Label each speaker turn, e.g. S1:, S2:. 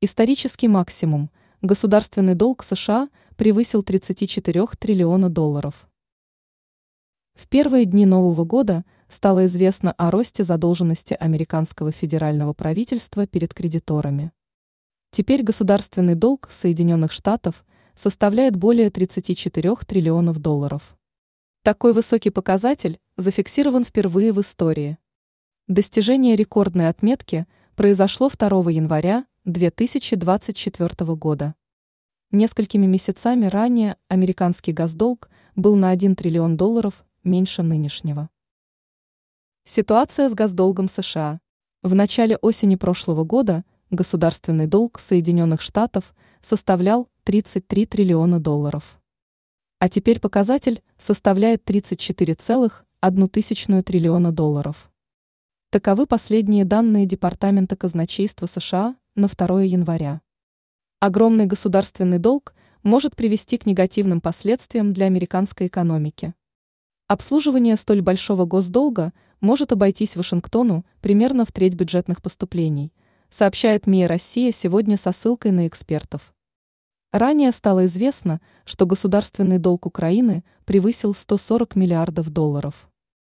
S1: Исторический максимум. Государственный долг США превысил 34 триллиона долларов. В первые дни Нового года стало известно о росте задолженности американского федерального правительства перед кредиторами. Теперь государственный долг Соединенных Штатов составляет более 34 триллионов долларов. Такой высокий показатель зафиксирован впервые в истории. Достижение рекордной отметки произошло 2 января 2024 года. Несколькими месяцами ранее американский госдолг был на 1 триллион долларов меньше нынешнего. Ситуация с госдолгом США. В начале осени прошлого года государственный долг Соединенных Штатов составлял 33 триллиона долларов. А теперь показатель составляет 34,1 триллиона долларов. Таковы последние данные Департамента казначейства США на 2 января. Огромный государственный долг может привести к негативным последствиям для американской экономики. Обслуживание столь большого госдолга может обойтись Вашингтону примерно в треть бюджетных поступлений, сообщает МИА «Россия» сегодня со ссылкой на экспертов. Ранее стало известно, что государственный долг Украины превысил 140 миллиардов долларов.